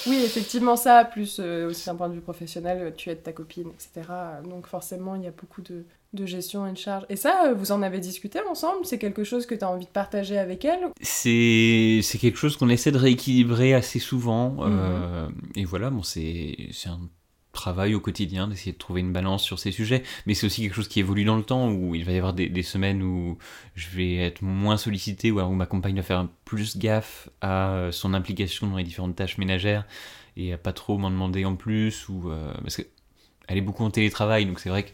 A: Oui, effectivement, ça, plus euh, aussi d'un point de vue professionnel, tu aides ta copine, etc. Donc forcément, il y a beaucoup de, de gestion et de charge. Et ça, euh, vous en avez discuté ensemble? C'est quelque chose que tu as envie de partager avec elle?
B: C'est quelque chose qu'on essaie de rééquilibrer assez souvent. Euh, mhm. et voilà, bon, c'est un travail au quotidien d'essayer de trouver une balance sur ces sujets, mais c'est aussi quelque chose qui évolue dans le temps, où il va y avoir des, semaines où je vais être moins sollicité, ou où ma compagne va faire plus gaffe à son implication dans les différentes tâches ménagères, et à pas trop m'en demander en plus, ou euh, parce que elle est beaucoup en télétravail, donc c'est vrai que...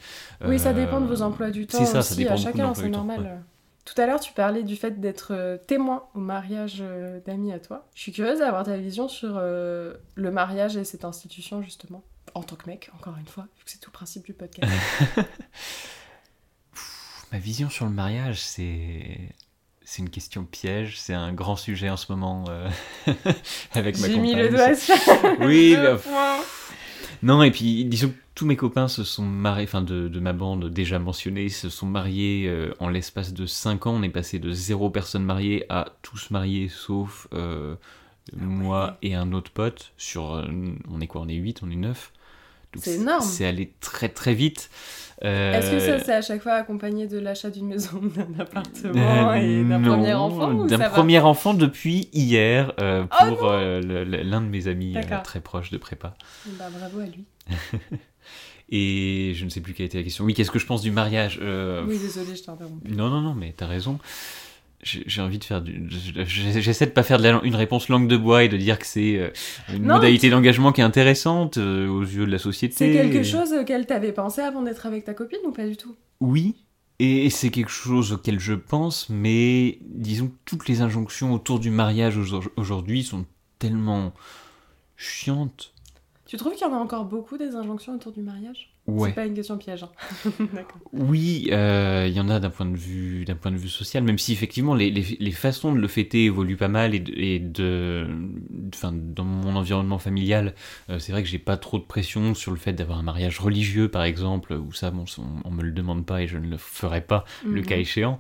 A: oui, ça dépend de vos emplois du temps C'est ça, ça dépend à chacun, c'est normal. Tout à l'heure, tu parlais du fait d'être euh, témoin au mariage euh, d'amis à toi. Je suis curieuse d'avoir ta vision sur euh, le mariage et cette institution, justement, en tant que mec, encore une fois, vu que c'est tout le principe du podcast.
B: Ma vision sur le mariage, c'est c'est une question piège, c'est un grand sujet en ce moment avec ma compagne. J'ai mis le doigt Oui, bah, non, et puis disons que tous mes copains se sont mariés, enfin de, de, ma bande déjà mentionnée, se sont mariés euh, en l'espace de 5 ans. On est passé de zéro personne mariée à tous mariés sauf euh, moi et un autre pote. Sur, euh, on est quoi? On est 8, on est 9.
A: C'est énorme.
B: C'est allé très très vite.
A: Est-ce que ça c'est à chaque fois accompagné de l'achat d'une maison, d'un appartement et d'un premier enfant
B: D'un premier enfant depuis hier oh pour l'un de mes amis très proche de prépa.
A: Bah, bravo à lui.
B: Et je ne sais plus quelle était la question. Oui, qu'est-ce que je pense du mariage
A: euh, Oui, désolé, je t'ai interrompu.
B: Non, non, non, mais t'as raison. J'ai envie de faire du. J'essaie de pas faire de une réponse langue de bois et de dire que c'est euh, une modalité d'engagement qui est intéressante euh, aux yeux de la société.
A: C'est quelque chose auquel t'avais pensé avant d'être avec ta copine ou pas du tout?
B: Oui, et c'est quelque chose auquel je pense, mais disons que toutes les injonctions autour du mariage aujourd'hui sont tellement chiantes
A: tu trouves qu'il y en a encore beaucoup des injonctions autour du mariage?
B: Ouais.
A: C'est pas une question piège. Hein.
B: oui, euh, il y en a d'un point de vue d'un point de vue social, même si effectivement les, les, les façons de le fêter évoluent pas mal et, de, et de, enfin, dans mon environnement familial, euh, c'est vrai que j'ai pas trop de pression sur le fait d'avoir un mariage religieux par exemple, ou ça, bon, on, me le demande pas et je ne le ferai pas le cas mhm. échéant.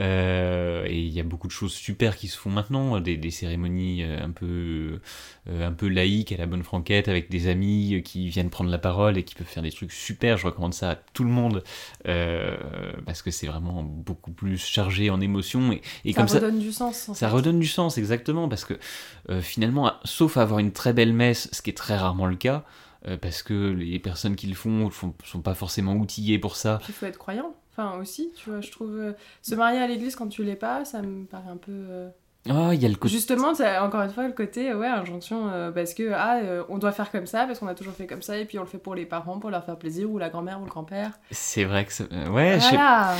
B: Euh, et il y a beaucoup de choses super qui se font maintenant, des, des cérémonies un peu un peu laïques à la bonne franquette avec des amis qui viennent prendre la parole et qui peuvent faire des trucs super super, je recommande ça à tout le monde euh, parce que c'est vraiment beaucoup plus chargé en émotions et, et
A: ça redonne du sens.
B: ça redonne du sens exactement parce que euh, finalement, sauf avoir une très belle messe, ce qui est très rarement le cas. Euh, parce que les personnes qui le font ne sont pas forcément outillées pour ça.
A: Il faut être croyant, enfin aussi, tu vois, je trouve... se marier à l'église quand tu l'es pas, ça me paraît un peu...
B: Oh, il y a le côté...
A: Justement, encore une fois le côté, ouais, injonction, euh, parce que, ah, euh, on doit faire comme ça, parce qu'on a toujours fait comme ça, et puis on le fait pour les parents, pour leur faire plaisir, ou la grand-mère, ou le grand-père.
B: C'est vrai que ça... Euh, ouais,
A: voilà,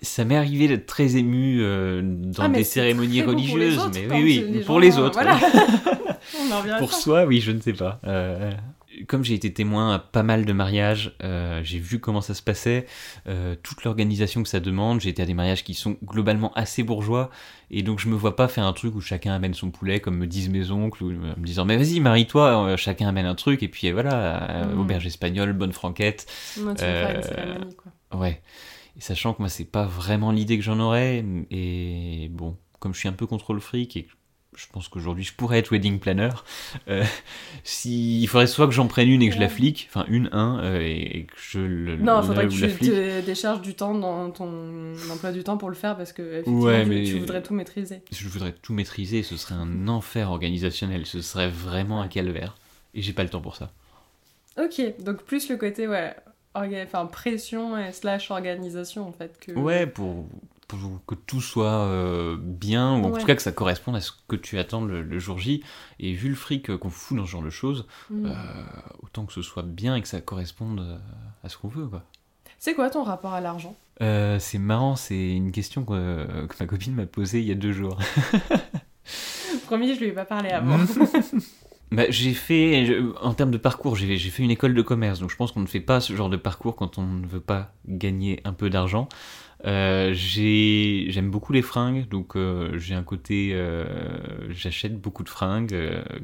B: ça m'est arrivé d'être très ému dans ah, des cérémonies religieuses, mais oui, oui, pour les autres. Voilà.
A: on en
B: pour soi, oui, je ne sais pas comme j'ai été témoin à pas mal de mariages, euh, j'ai vu comment ça se passait, euh, toute l'organisation que ça demande. J'ai été à des mariages qui sont globalement assez bourgeois, et donc je me vois pas faire un truc où chacun amène son poulet, comme me disent mes oncles, ou me disant mais vas-y marie-toi, euh, chacun amène un truc, et puis voilà, mmh. auberge espagnole, bonne franquette. Ouais. Et sachant que moi c'est pas vraiment l'idée que j'en aurais, et bon, comme je suis un peu contre le fric et je pense qu'aujourd'hui je pourrais être wedding planner. Euh, si, il faudrait soit que j'en prenne une et que je la flique, enfin une, un, euh, et, que je le.
A: Non, il faudrait que tu te décharges du temps dans ton emploi du temps pour le faire parce que ouais, mais tu, voudrais tout maîtriser.
B: Je voudrais tout maîtriser, ce serait un enfer organisationnel, ce serait vraiment un calvaire. Et j'ai pas le temps pour ça.
A: Ok, donc plus le côté, ouais, enfin pression et slash organisation en fait. Que...
B: Ouais, pour que tout soit euh, bien, ou en tout cas que ça corresponde à ce que tu attends le, jour J. Et vu le fric qu'on fout dans ce genre de choses, mm. euh, autant que ce soit bien et que ça corresponde euh, à ce qu'on veut. Quoi.
A: C'est quoi ton rapport à l'argent?
B: C'est marrant, c'est une question que, ma copine m'a posée il y a deux jours.
A: Promis, je lui ai pas parlé avant.
B: bah, j'ai fait, je- en termes de parcours, j'ai j'ai fait une école de commerce, donc je pense qu'on ne fait pas ce genre de parcours quand on ne veut pas gagner un peu d'argent. Euh, j'ai- J'aime beaucoup les fringues, donc euh, j'ai un côté, euh, j'achète beaucoup de fringues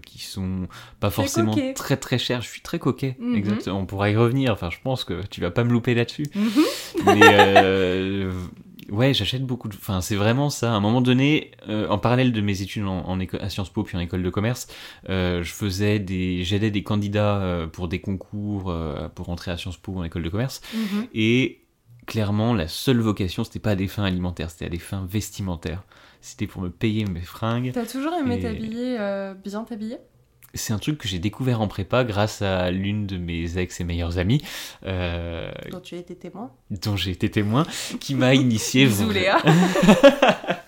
B: qui sont pas forcément
A: coquet.
B: très très chères. Je suis très coquet,
A: Mhm.
B: exact. On pourra y revenir. Enfin, je pense que tu vas pas me louper là-dessus.
A: Mhm.
B: Mais ouais, j'achète beaucoup de. Enfin, c'est vraiment ça. À un moment donné, euh, en parallèle de mes études en, en éco- à Sciences Po puis en école de commerce, euh, je faisais des, j'aidais des candidats euh, pour des concours pour entrer à Sciences Po ou en école de commerce.
A: Mhm.
B: Et clairement, la seule vocation, c'était pas à des fins alimentaires, c'était à des fins vestimentaires. C'était pour me payer mes fringues.
A: T'as toujours aimé
B: Et-
A: t'habiller, euh, bien t'habiller?
B: C'est un truc que j'ai découvert en prépa grâce à l'une de mes ex et meilleures amies, euh,
A: dont tu as été témoin
B: dont j'ai été témoin, qui m'a initié.
A: Bisous Léa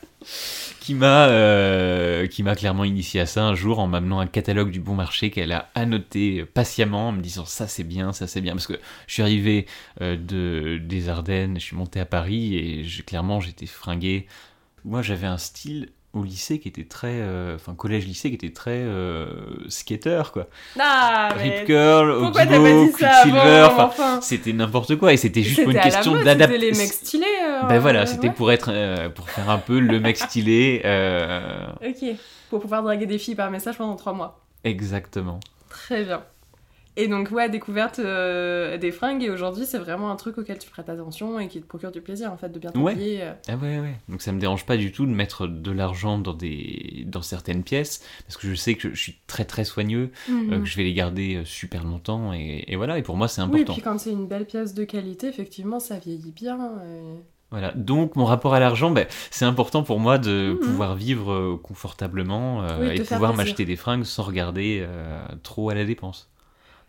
B: qui m'a euh, qui m'a clairement initié à ça un jour en m'amenant un catalogue du bon marché qu'elle a annoté patiemment en me disant ça c'est bien ça c'est bien. Parce que je suis arrivé euh, de des Ardennes je suis monté à Paris et clairement j'étais fringué. Moi j'avais un style au lycée qui était très euh, enfin collège lycée qui était très euh, skater quoi
A: Ah,
B: Rip curl
A: ça
B: Quicksilver enfin c'était n'importe quoi et c'était juste pour une question
A: C'était les
B: d'adaptation
A: mecs stylés euh,
B: ben voilà, c'était
A: ouais.
B: pour être, euh, pour faire un peu le mec stylé.
A: Ok, pour pouvoir draguer des filles par message pendant trois mois.
B: exactement.
A: Très bien. Et donc, ouais, découverte euh, des fringues, et aujourd'hui, c'est vraiment un truc auquel tu prêtes attention et qui te procure du plaisir, en fait, de bien
B: Ouais.
A: t'habiller. euh.
B: Ah ouais, ouais. Donc ça me dérange pas du tout de mettre de l'argent dans des, dans certaines pièces, parce que je sais que je suis très très soigneux, euh,
A: Mhm.
B: que je vais les garder euh, super longtemps, et, et voilà. Et pour moi, c'est
A: Oui,
B: important.
A: puis quand c'est une belle pièce de qualité, effectivement, ça vieillit bien. et-
B: Voilà. Donc mon rapport à l'argent, ben, c'est important pour moi de
A: Mhm.
B: pouvoir vivre euh, confortablement euh,
A: Oui,
B: et pouvoir m'acheter des fringues sans regarder euh, trop à la dépense.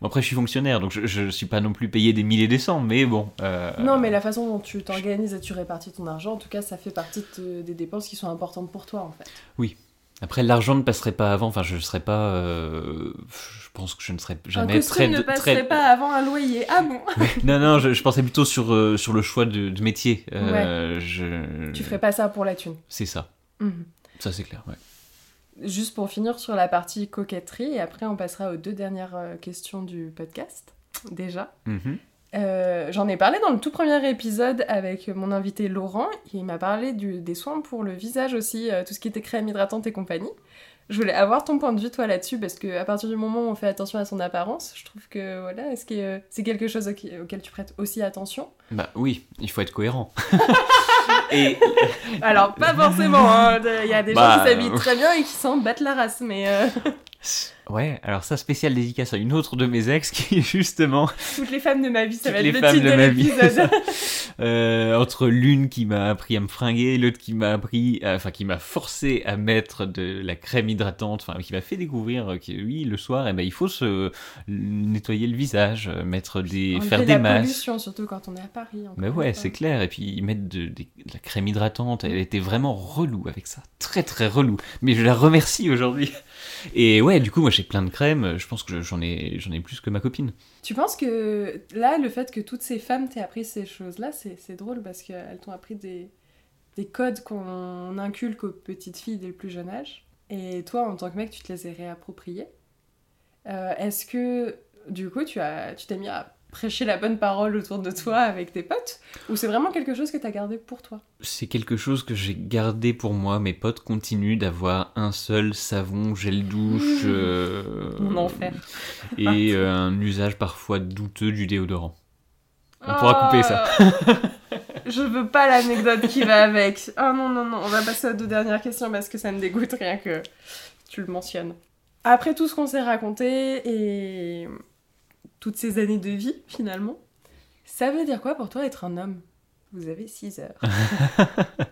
B: Bon, après, je suis fonctionnaire, donc je, je suis pas non plus payé des milliers des cents, mais bon. euh,
A: Non, mais la façon dont tu t'organises et tu répartis ton argent, en tout cas, ça fait partie de- des dépenses qui sont importantes pour toi, en fait.
B: Après, l'argent ne passerait pas avant. Enfin, je ne serais pas. euh, je pense que je ne serais
A: un
B: jamais
A: costume
B: très.
A: ne passerait
B: très-
A: pas avant un loyer. Ah bon
B: non, non, je, je pensais plutôt sur, euh, sur le choix de, de métier. Euh, je...
A: Tu ferais pas ça pour la thune.
B: C'est ça.
A: Mhm.
B: Ça, c'est clair. Ouais.
A: Juste pour finir sur la partie coquetterie, et après on passera aux deux dernières euh, questions du podcast, déjà.
B: Mhm.
A: Euh, J'en ai parlé dans le tout premier épisode avec mon invité Laurent, et il m'a parlé du- des soins pour le visage aussi, euh, tout ce qui était crème hydratante et compagnie. Je voulais avoir ton point de vue toi là-dessus, parce que à partir du moment où on fait attention à son apparence, je trouve que voilà, est-ce que euh, c'est quelque chose auquel, auquel tu prêtes aussi attention?
B: Bah oui, il faut être cohérent. Et
A: Alors pas forcément, hein, il y a des gens
B: Bah,
A: qui s'habillent
B: euh,
A: très bien et qui s'en battent la race, mais euh,
B: ouais, alors ça, spécial dédicace à une autre de mes ex qui, justement,
A: toutes les femmes de ma vie, ça va être le titre
B: de
A: l'épisode.
B: euh, entre l'une qui m'a appris à me fringuer, l'autre qui m'a appris, à- enfin qui m'a forcé à mettre de la crème hydratante, enfin qui m'a fait découvrir que oui, le soir, eh ben, il faut se nettoyer le visage, euh, mettre des,
A: Enlever
B: faire des
A: la
B: masques.
A: pollution, surtout quand on est à Paris.
B: Mais ouais, c'est clair. Et puis ils mettent de, de la crème hydratante. Elle était vraiment relou avec ça. Très très relou. Mais je la remercie aujourd'hui. Et ouais, du coup, moi j'ai plein de crèmes. Je pense que j'en ai, j'en ai plus que ma copine.
A: Tu penses que là, le fait que toutes ces femmes t'aient appris ces choses-là, c'est drôle parce qu'elles t'ont appris des, des codes qu'on inculque aux petites filles dès le plus jeune âge. Et toi, en tant que mec, tu te les as réappropriées. Euh, Est-ce que, du coup, tu as- tu t'es mis à prêcher la bonne parole autour de toi avec tes potes Ou c'est vraiment quelque chose que t'as gardé pour toi?
B: C'est quelque chose que j'ai gardé pour moi. Mes potes continuent d'avoir un seul savon, gel douche. euh,
A: Mon enfer.
B: Et euh, un usage parfois douteux du déodorant. On pourra couper ça.
A: Oh. Je veux pas l'anecdote qui va avec. Oh non, non, non, on va passer aux deux dernières questions parce que ça me dégoûte rien que tu le mentionnes. Après tout ce qu'on s'est raconté et toutes ces années de vie finalement, ça veut dire quoi pour toi être un homme? Vous avez 6 heures.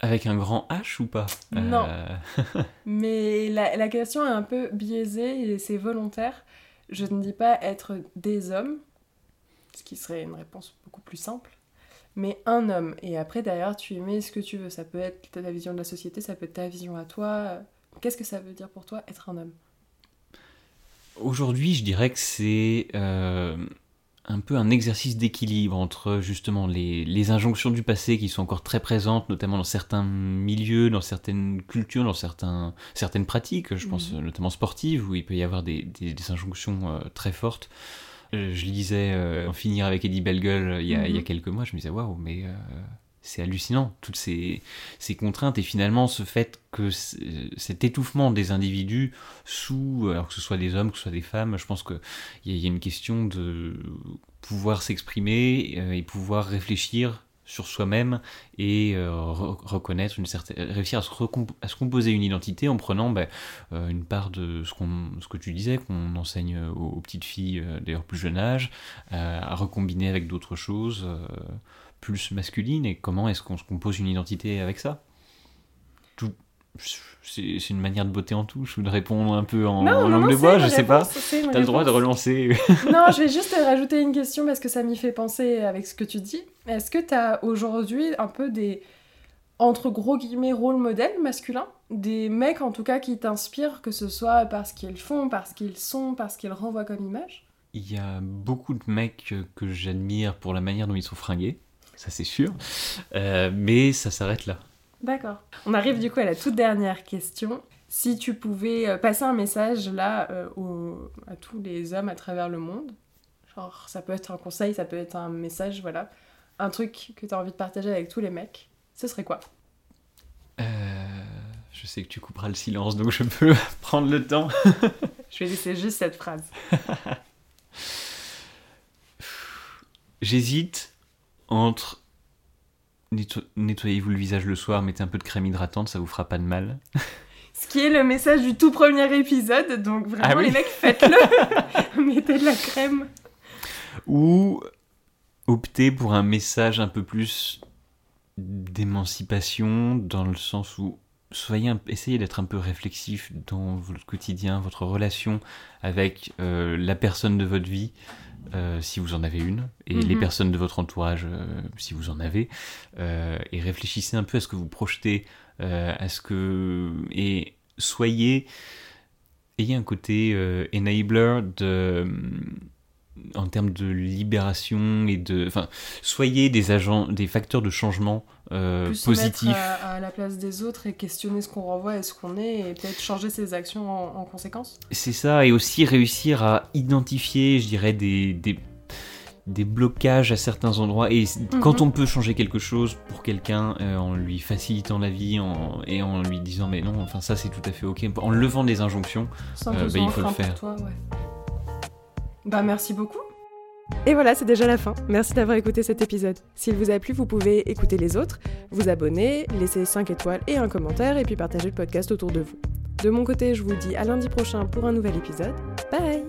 B: Avec un grand H ou pas?
A: Non.
B: Euh,
A: Mais la, la question est un peu biaisée et c'est volontaire. Je ne dis pas être des hommes, ce qui serait une réponse beaucoup plus simple, mais un homme. Et après, derrière, tu y mets ce que tu veux. Ça peut être ta vision de la société, ça peut être ta vision à toi. Qu'est-ce que ça veut dire pour toi être un homme?
B: Aujourd'hui, je dirais que c'est euh, un peu un exercice d'équilibre entre justement les, les, injonctions du passé qui sont encore très présentes, notamment dans certains milieux, dans certaines cultures, dans certains, certaines pratiques, je pense mhm. notamment sportives, où il peut y avoir des, des, injonctions euh, très fortes. Euh, je lisais En finir avec Eddie Bellegueule il, y a, il y a mhm. quelques mois, je me disais waouh, mais c'est hallucinant, toutes ces, contraintes et finalement ce fait que cet étouffement des individus sous, alors que ce soit des hommes, que ce soit des femmes, je pense qu'il y, y, a une question de pouvoir s'exprimer euh, et pouvoir réfléchir sur soi-même et euh, reconnaître une certaine réussir à se, à se, composer une identité en prenant ben, euh, une part de ce, qu'on ce que tu disais qu'on enseigne aux, petites filles d'ailleurs plus jeune âge à recombiner avec d'autres choses plus masculine et comment est-ce qu'on se compose une identité avec ça? Tout, c'est une manière de botter en touche ou de répondre un peu en, langue de bois, je sais pas. T'as le droit de relancer.
A: non, je vais juste rajouter une question parce que ça m'y fait penser avec ce que tu dis. Est-ce que tu as aujourd'hui un peu des, entre gros guillemets, rôles modèles masculins? Des mecs en tout cas qui t'inspirent, que ce soit parce qu'ils font, parce qu'ils sont, parce qu'ils renvoient comme image?
B: Il y a beaucoup de mecs que j'admire pour la manière dont ils sont fringués ça c'est sûr. Euh, mais ça s'arrête là.
A: D'accord. On arrive du coup à la toute dernière question. Si tu pouvais euh, passer un message là euh, à tous les hommes à travers le monde, genre ça peut être un conseil, ça peut être un message, voilà, un truc que tu as envie de partager avec tous les mecs, ce serait quoi?
B: Je sais que tu couperas le silence, donc je peux prendre le temps.
A: je vais laisser juste cette phrase.
B: J'hésite entre nettoyez-vous le visage le soir, mettez un peu de crème hydratante, ça vous fera pas de mal.
A: Ce qui est le message du tout premier épisode, donc vraiment ah les mecs faites-le, mettez de la crème.
B: Ou optez pour un message un peu plus d'émancipation dans le sens où soyez essayez d'être un peu réflexif dans votre quotidien, votre relation avec euh, la personne de votre vie. Euh, si vous en avez une, et les mhm. personnes de votre entourage, euh, si vous en avez, euh, et réfléchissez un peu à ce que vous projetez, à ce que... et soyez... ayez un côté enabler de en termes de libération et de enfin soyez des agents des facteurs de changement euh, positifs
A: à, la place des autres et questionner ce qu'on renvoie et ce qu'on est et peut-être changer ses actions en, conséquence
B: c'est ça et aussi réussir à identifier je dirais des, des, des blocages à certains endroits et mhm. quand on peut changer quelque chose pour quelqu'un euh, en lui facilitant la vie en, et en lui disant mais non enfin ça c'est tout à fait ok en levant des injonctions euh, bah, il faut le faire toi, ouais.
A: Bah merci beaucoup. Et voilà, c'est déjà la fin. Merci d'avoir écouté cet épisode. S'il vous a plu, vous pouvez écouter les autres, vous abonner, laisser 5 étoiles et un commentaire, et puis partager le podcast autour de vous. De mon côté, je vous dis à lundi prochain pour un nouvel épisode. Bye